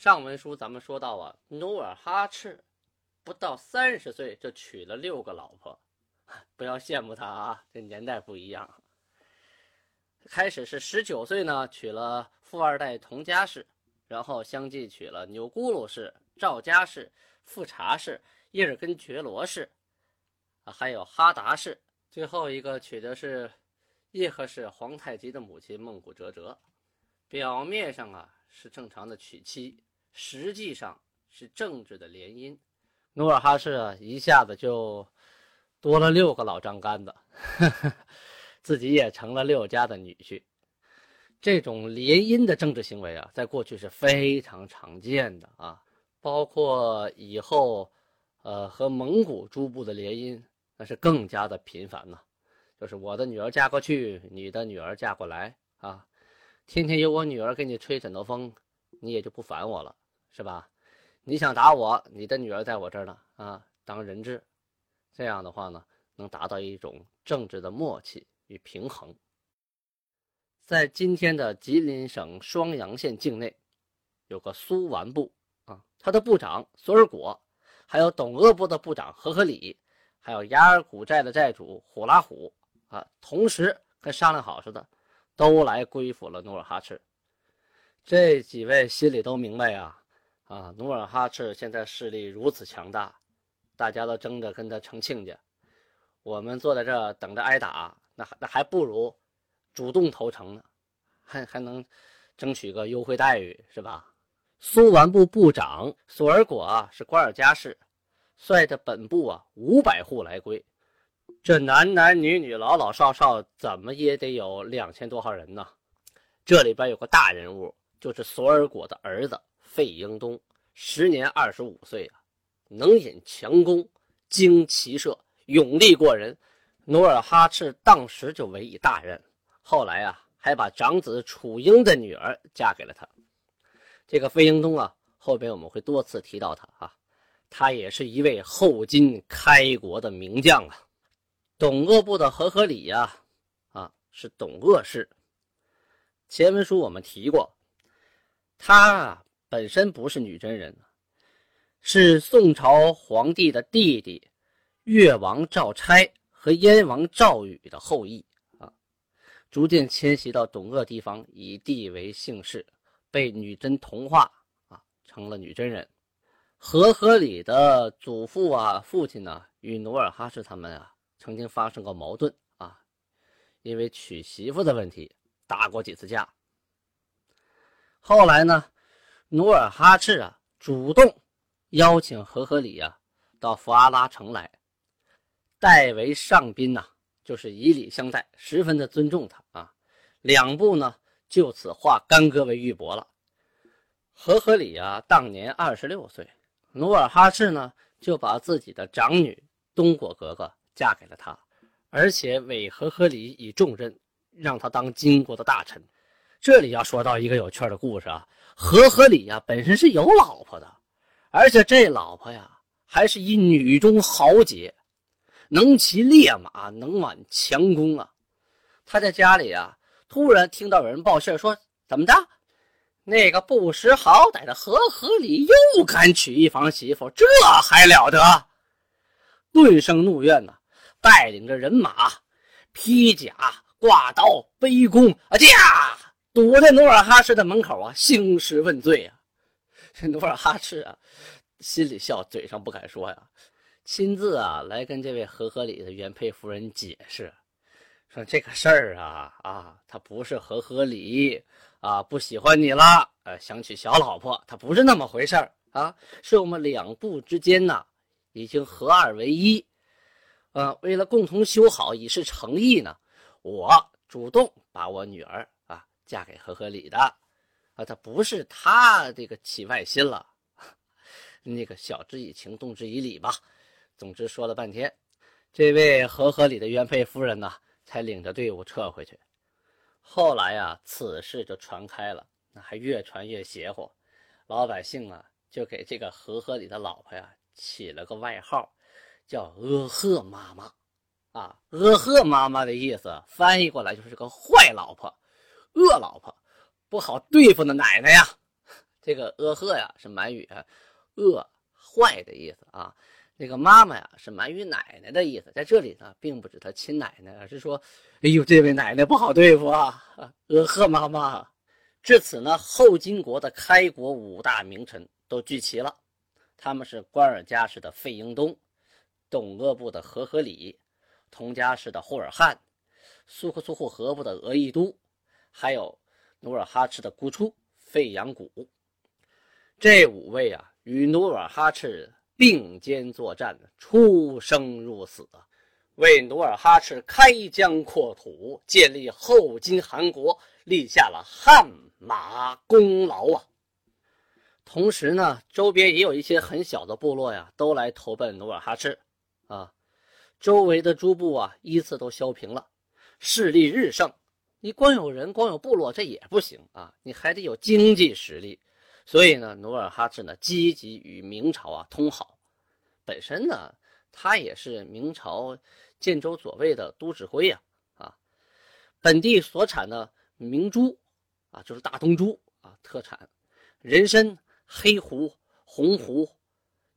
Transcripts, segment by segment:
上文书咱们说到啊，努尔哈赤不到三十岁就娶了六个老婆，不要羡慕他啊，这年代不一样。开始是十九岁呢，娶了富二代佟家氏，然后相继娶了钮钴禄氏、赵家氏、富察氏、叶尔根觉罗氏，啊，还有哈达氏。最后一个娶的是叶赫氏皇太极的母亲孟古哲哲。表面上啊是正常的娶妻，实际上是政治的联姻。努尔哈赤啊一下子就多了六个老张干子。自己也成了六家的女婿，这种联姻的政治行为啊，在过去是非常常见的啊。包括以后，呃，和蒙古诸部的联姻，那是更加的频繁呢。就是我的女儿嫁过去，你的女儿嫁过来啊，天天有我女儿给你吹枕头风，你也就不烦我了，是吧？你想打我，你的女儿在我这儿呢啊，当人质。这样的话呢，能达到一种政治的默契。与平衡，在今天的吉林省双阳县境内，有个苏完部啊，他的部长索尔果，还有董鄂部的部长和合里，还有雅尔古寨的寨主虎拉虎啊，同时跟商量好似的，都来归附了努尔哈赤。这几位心里都明白呀，啊，啊努尔哈赤现在势力如此强大，大家都争着跟他成亲家，我们坐在这等着挨打。那那还不如主动投诚呢，还还能争取个优惠待遇，是吧？苏完部部长索尔果啊，是瓜尔佳氏，率着本部啊五百户来归，这男男女女、老老少少，怎么也得有两千多号人呢。这里边有个大人物，就是索尔果的儿子费英东，时年二十五岁啊，能引强弓，精骑射，勇力过人。努尔哈赤当时就委以大任，后来啊，还把长子楚英的女儿嫁给了他。这个费英东啊，后边我们会多次提到他啊，他也是一位后金开国的名将啊。董鄂部的和合里呀，啊，是董鄂氏。前文书我们提过，他本身不是女真人，是宋朝皇帝的弟弟，越王赵拆。和燕王赵宇的后裔啊，逐渐迁徙到董鄂地方，以地为姓氏，被女真同化啊，成了女真人。和合里的祖父啊、父亲呢，与努尔哈赤他们啊，曾经发生过矛盾啊，因为娶媳妇的问题打过几次架。后来呢，努尔哈赤啊，主动邀请和合里啊，到福阿拉城来。代为上宾呐，就是以礼相待，十分的尊重他啊。两部呢就此化干戈为玉帛了。和合里啊，当年二十六岁，努尔哈赤呢就把自己的长女东果格格嫁给了他，而且委和合里以重任，让他当金国的大臣。这里要说到一个有趣的故事啊，和合里呀本身是有老婆的，而且这老婆呀还是一女中豪杰。能骑烈马，能挽强弓啊！他在家里啊，突然听到有人报信说：“怎么着？那个不识好歹的和合里又敢娶一房媳妇，这还了得！”顿生怒怨呐，带领着人马，披甲挂刀背弓啊，驾堵在努尔哈赤的门口啊，兴师问罪啊！这 努尔哈赤啊，心里笑，嘴上不敢说呀。亲自啊来跟这位和合里的原配夫人解释，说这个事儿啊啊，他不是和合里啊不喜欢你了，呃想娶小老婆，他不是那么回事儿啊，是我们两部之间呢已经合二为一，呃为了共同修好，以示诚意呢，我主动把我女儿嫁给和合里的，啊他不是他这个起外心了，那个晓之以情，动之以理吧。总之说了半天，这位和合里的原配夫人呢，才领着队伍撤回去。后来呀，此事就传开了，那还越传越邪乎。老百姓啊，就给这个和合里的老婆呀起了个外号，叫“阿赫妈妈”。啊，“阿赫妈妈”的意思翻译过来就是个坏老婆、恶老婆、不好对付的奶奶呀。这个阿赫呀是满语“恶坏”的意思啊。那个妈妈呀是满语“奶奶”的意思，在这里呢，并不指他亲奶奶，而是说，哎呦，这位奶奶不好对付啊，阿赫妈妈。至此呢，后金国的开国五大名臣都聚齐了，他们是官尔加氏的费英东，董鄂部的和合里，佟家氏的霍尔汉，苏克苏护河部的额亦都，还有努尔哈赤的姑初费扬古。这五位啊，与努尔哈赤并肩作战，出生入死啊。为努尔哈赤开疆扩土，建立后金汗国，立下了汗马功劳啊！同时呢，周边也有一些很小的部落呀，都来投奔努尔哈赤，啊，周围的诸部啊，依次都削平了，势力日盛。你光有人，光有部落，这也不行啊，你还得有经济实力。所以呢，努尔哈赤呢，积极与明朝啊通好，本身呢，他也是明朝。建州左卫的都指挥呀，啊，本地所产的明珠，啊，就是大东珠啊，特产人参、黑狐、红狐、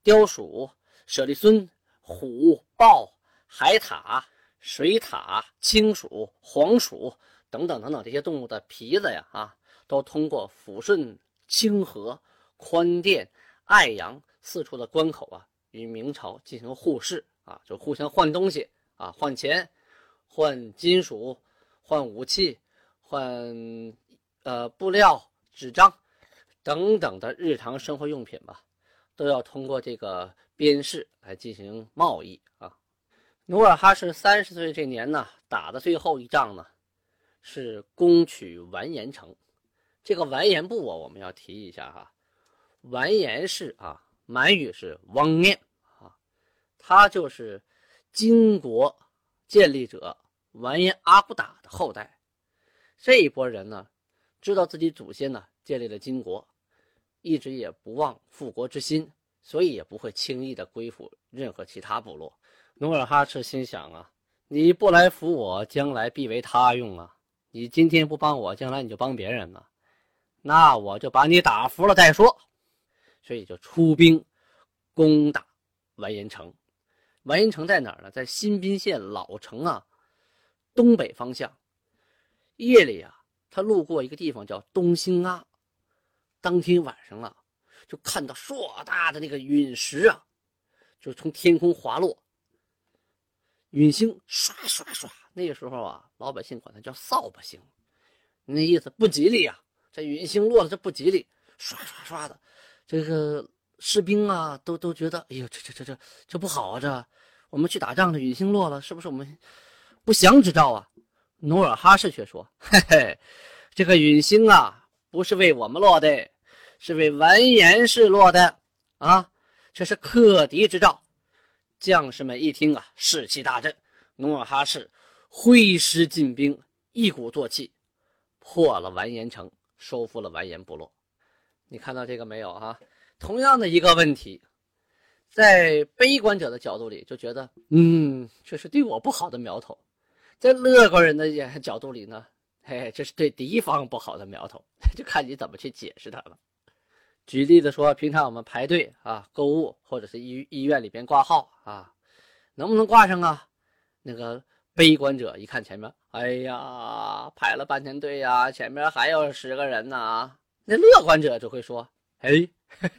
雕鼠、舍利孙、虎、豹、海獭、水獭、青鼠、黄鼠等等等等这些动物的皮子呀，啊，都通过抚顺、清河、宽甸、爱阳四处的关口啊，与明朝进行互市啊，就互相换东西。啊，换钱，换金属，换武器，换呃布料、纸张等等的日常生活用品吧，都要通过这个边市来进行贸易啊。努尔哈赤三十岁这年呢，打的最后一仗呢，是攻取完颜城。这个完颜部啊，我们要提一下哈，完颜氏啊，满语是王念啊，他就是。金国建立者完颜阿骨打的后代，这一波人呢，知道自己祖先呢建立了金国，一直也不忘复国之心，所以也不会轻易的归附任何其他部落。努尔哈赤心想啊，你不来扶我，将来必为他用啊！你今天不帮我，将来你就帮别人了，那我就把你打服了再说。所以就出兵攻打完颜城。完颜城在哪儿呢？在新宾县老城啊，东北方向。夜里啊，他路过一个地方叫东兴啊。当天晚上啊，就看到硕大的那个陨石啊，就从天空滑落。陨星刷刷刷，那个时候啊，老百姓管它叫扫把星，那意思不吉利啊。这陨星落了，这不吉利，刷刷刷的，这个。士兵啊，都都觉得，哎呦，这这这这这不好啊！这我们去打仗，这陨星落了，是不是我们不祥之兆啊？努尔哈赤却说：“嘿嘿，这个陨星啊，不是为我们落的，是为完颜氏落的啊！这是克敌之兆。”将士们一听啊，士气大振。努尔哈赤挥师进兵，一鼓作气，破了完颜城，收复了完颜部落。你看到这个没有啊？同样的一个问题，在悲观者的角度里就觉得，嗯，这是对我不好的苗头；在乐观人的角度里呢，嘿，这是对敌方不好的苗头，就看你怎么去解释它了。举例子说，平常我们排队啊，购物或者是医医院里边挂号啊，能不能挂上啊？那个悲观者一看前面，哎呀，排了半天队呀，前面还有十个人呢。那乐观者就会说，哎。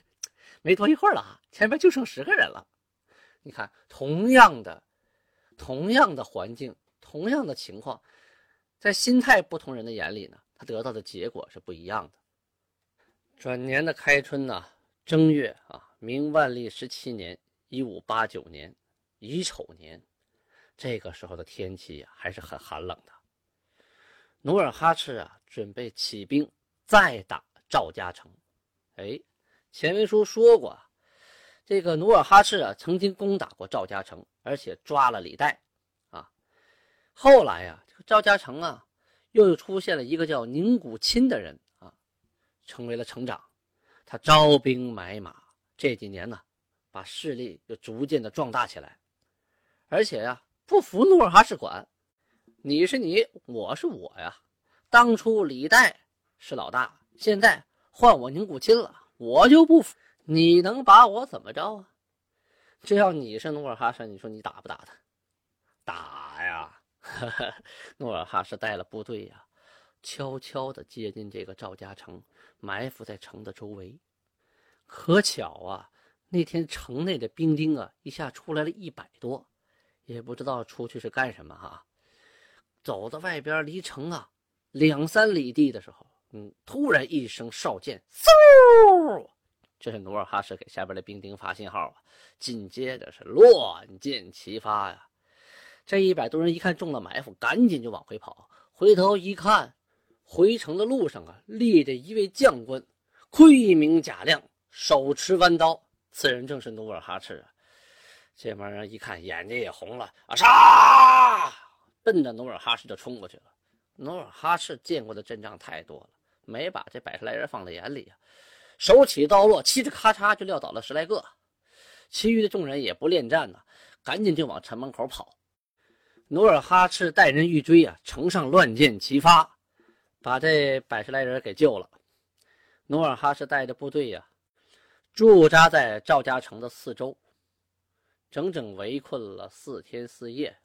没多一会儿了啊，前面就剩十个人了。你看，同样的、同样的环境、同样的情况，在心态不同人的眼里呢，他得到的结果是不一样的。转年的开春呢，正月啊，明万历十七年（一五八九年）乙丑年，这个时候的天气呀还是很寒冷的。努尔哈赤啊，准备起兵再打赵家城。哎。前文书说过，这个努尔哈赤啊，曾经攻打过赵家城，而且抓了李代，啊，后来呀，这个赵家城啊，又出现了一个叫宁古钦的人啊，成为了城长，他招兵买马，这几年呢，把势力又逐渐的壮大起来，而且呀，不服努尔哈赤管，你是你，我是我呀，当初李代是老大，现在换我宁古钦了。我就不服，你能把我怎么着啊？只要你是努尔哈赤，你说你打不打他？打呀！努尔哈赤带了部队呀，悄悄地接近这个赵家城，埋伏在城的周围。可巧啊，那天城内的兵丁啊，一下出来了一百多，也不知道出去是干什么哈。走到外边离城啊两三里地的时候，嗯，突然一声哨箭，嗖！这是努尔哈赤给下边的兵丁发信号啊。紧接着是乱箭齐发呀！这一百多人一看中了埋伏，赶紧就往回跑。回头一看，回城的路上啊，立着一位将官，盔明甲亮，手持弯刀。此人正是努尔哈赤啊！这帮人一看，眼睛也红了啊！杀！奔着努尔哈赤就冲过去了。努尔哈赤见过的阵仗太多了，没把这百十来人放在眼里啊！手起刀落，嘁哧咔嚓就撂倒了十来个。其余的众人也不恋战呢，赶紧就往城门口跑。努尔哈赤带人欲追啊，城上乱箭齐发，把这百十来人给救了。努尔哈赤带着部队呀，驻扎在赵家城的四周，整整围困了四天四夜。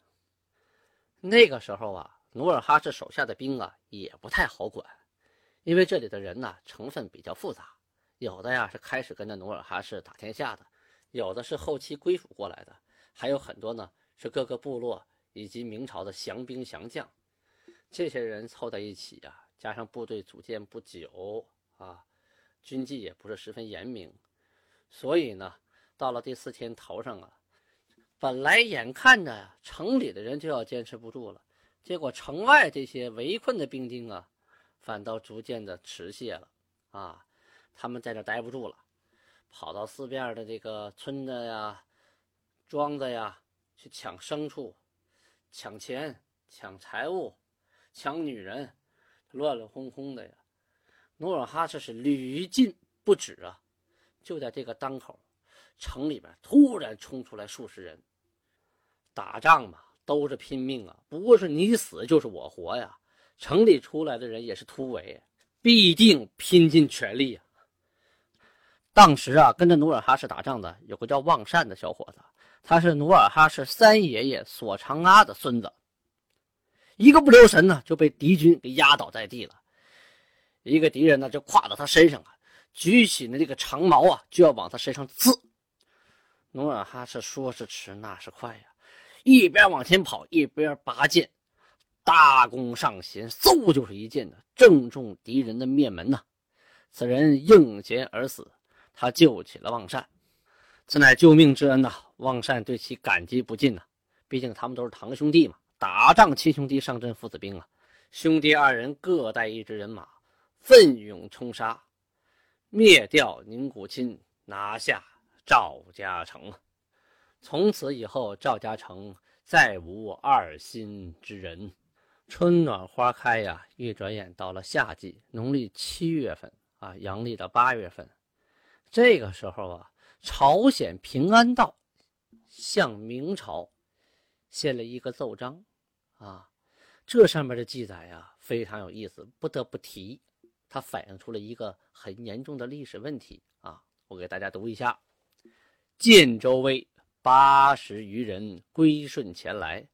那个时候啊，努尔哈赤手下的兵啊也不太好管，因为这里的人呢成分比较复杂，有的呀是开始跟着努尔哈赤打天下的。有的是后期归属过来的，还有很多呢是各个部落以及明朝的降兵降将，这些人凑在一起呀，加上部队组建不久啊，军纪也不是十分严明，所以呢，到了第四天头上啊，本来眼看着城里的人就要坚持不住了，结果城外这些围困的兵丁啊，反倒逐渐的迟懈了啊，他们在这待不住了。跑到四边的这个村子呀、庄子呀，去抢牲畜、抢钱、抢财物、抢女人，乱乱哄哄的呀。努尔哈赤是屡禁不止啊！就在这个当口，城里边突然冲出来数十人。打仗嘛，都是拼命啊，不是你死就是我活呀。城里出来的人也是突围，必定拼尽全力啊！当时啊，跟着努尔哈赤打仗的有个叫旺善的小伙子，他是努尔哈赤三爷爷索长阿的孙子。一个不留神呢，就被敌军给压倒在地了。一个敌人呢，就跨到他身上啊，举起了这个长矛啊，就要往他身上刺。努尔哈赤说是迟，那是快呀，一边往前跑，一边拔剑，大弓上弦，嗖就是一箭呢，正中敌人的面门呐。此人应劫而死。他救起了旺善，此乃救命之恩呐！旺善对其感激不尽呐。毕竟他们都是堂兄弟嘛，打仗亲兄弟，上阵父子兵啊！兄弟二人各带一支人马，奋勇冲杀，灭掉宁古钦，拿下赵家城。从此以后，赵家城再无二心之人。春暖花开呀，一转眼到了夏季，农历七月份啊，阳历的八月份。这个时候啊，朝鲜平安道向明朝献了一个奏章，啊，这上面的记载呀非常有意思，不得不提。它反映出了一个很严重的历史问题啊，我给大家读一下：建州卫八十余人归顺前来，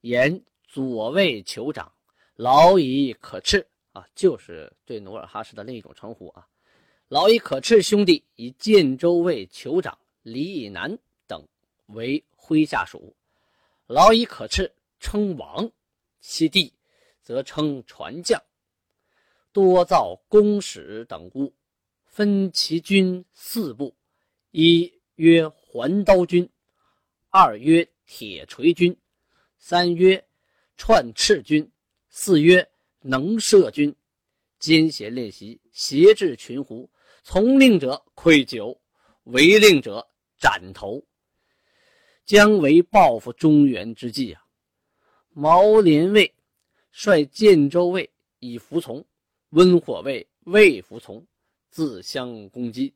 言左卫酋长劳以可斥啊，就是对努尔哈赤的另一种称呼啊。劳以可赤兄弟以建州卫酋长李以南等为麾下属，劳以可赤称王，其弟则称传将，多造弓矢等物，分其军四部：一曰环刀军，二曰铁锤军，三曰串翅军，四曰能射军。兼衔练习，挟制群狐。从令者愧疚，违令者斩头，将为报复中原之计啊！毛连卫。率建州卫。以服从，温火卫未服从，自相攻击。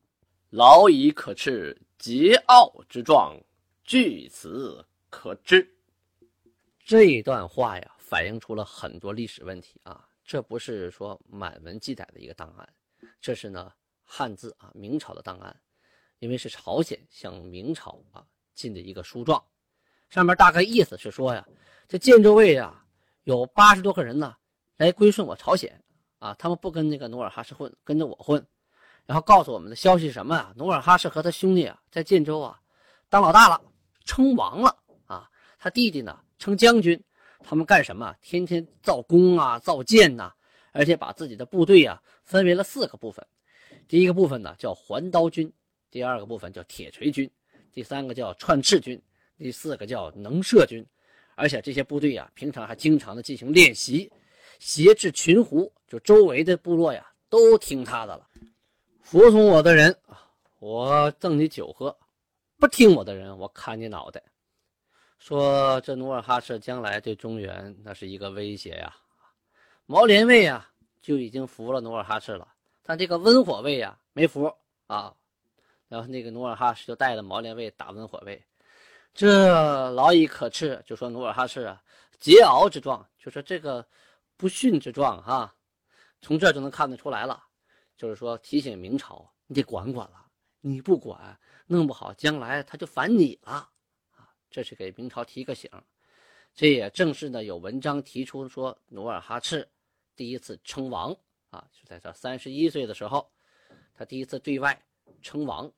老以可斥桀骜之状，据此可知。这一段话呀，反映出了很多历史问题啊！这不是说满文记载的一个档案，这是呢。汉字啊，明朝的档案，因为是朝鲜向明朝啊进的一个书状，上面大概意思是说呀，这建州卫啊有八十多个人呢，来归顺我朝鲜啊，他们不跟那个努尔哈赤混，跟着我混，然后告诉我们的消息是什么啊？努尔哈赤和他兄弟啊在建州啊当老大了，称王了啊，他弟弟呢称将军，他们干什么？天天造弓啊，造箭呐。而且把自己的部队啊分为了四个部分，第一个部分呢叫环刀军，第二个部分叫铁锤军，第三个叫串翅军，第四个叫能射军。而且这些部队啊，平常还经常的进行练习，挟制群狐，就周围的部落呀都听他的了。服从我的人啊，我赠你酒喝；不听我的人，我砍你脑袋。说这努尔哈赤将来对中原那是一个威胁呀。毛连卫啊，就已经服了努尔哈赤了，但这个温火卫啊没服啊。然后那个努尔哈赤就带着毛连卫打温火卫，这老以可耻，就说努尔哈赤啊，桀骜之状，就说这个不逊之状哈。从这就能看得出来了，就是说提醒明朝，你得管管了，你不管，弄不好将来他就反你了啊。这是给明朝提个醒。这也正是呢，有文章提出说努尔哈赤。第一次称王啊，就在这三十一岁的时候，他第一次对外称王。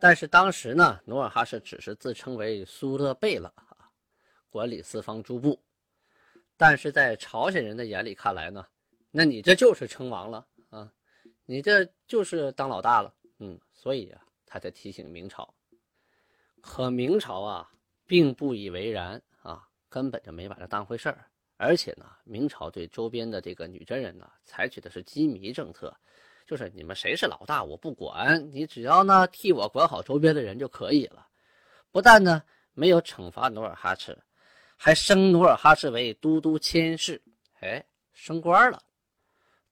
但是当时呢，努尔哈赤只是自称为苏勒贝勒啊，管理四方诸部。但是在朝鲜人的眼里看来呢，那你这就是称王了啊，你这就是当老大了。嗯，所以啊，他才提醒明朝。可明朝啊，并不以为然啊，根本就没把这当回事儿。而且呢，明朝对周边的这个女真人呢，采取的是羁縻政策，就是你们谁是老大我不管，你只要呢替我管好周边的人就可以了。不但呢没有惩罚努尔哈赤，还升努尔哈赤为都督佥事，哎，升官了。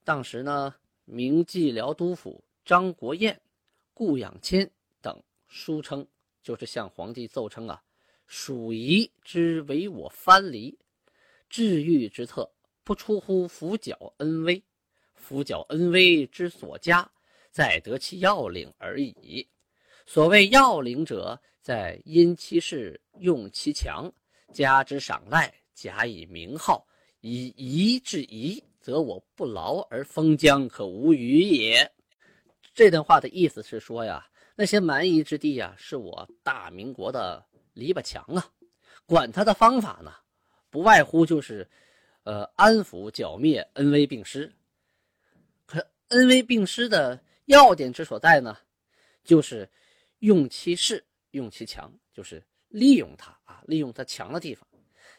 当时呢，明蓟辽督府张国彦、顾养谦等书称，就是向皇帝奏称啊，属夷之为我藩篱。治愈之策，不出乎辅角恩威，辅角恩威之所加，在得其要领而已。所谓要领者，在因其事用其强，加之赏赖，假以名号，以夷制夷，则我不劳而封疆，可无虞也。这段话的意思是说呀，那些蛮夷之地呀，是我大明国的篱笆墙啊，管他的方法呢。不外乎就是，呃，安抚、剿灭、恩威并施。可恩威并施的要点之所在呢，就是用其势，用其强，就是利用他啊，利用他强的地方，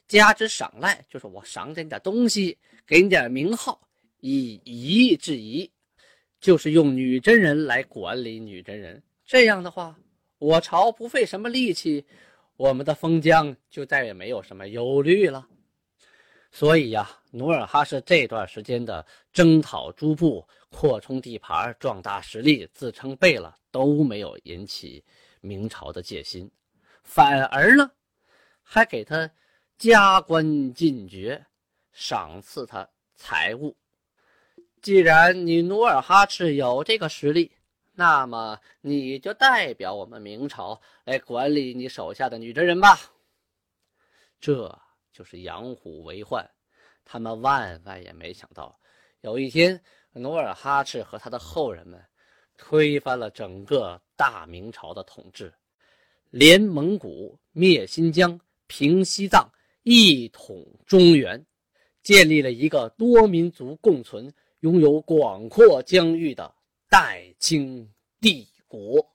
加之赏赖，就是我赏点点东西，给你点名号，以夷制夷，就是用女真人来管理女真人。这样的话，我朝不费什么力气。我们的封疆就再也没有什么忧虑了，所以呀，努尔哈赤这段时间的征讨诸部、扩充地盘、壮大实力、自称贝勒，都没有引起明朝的戒心，反而呢，还给他加官进爵，赏赐他财物。既然你努尔哈赤有这个实力，那么你就代表我们明朝来管理你手下的女真人吧。这就是养虎为患，他们万万也没想到，有一天努尔哈赤和他的后人们推翻了整个大明朝的统治，连蒙古、灭新疆、平西藏，一统中原，建立了一个多民族共存、拥有广阔疆域的。代清帝国。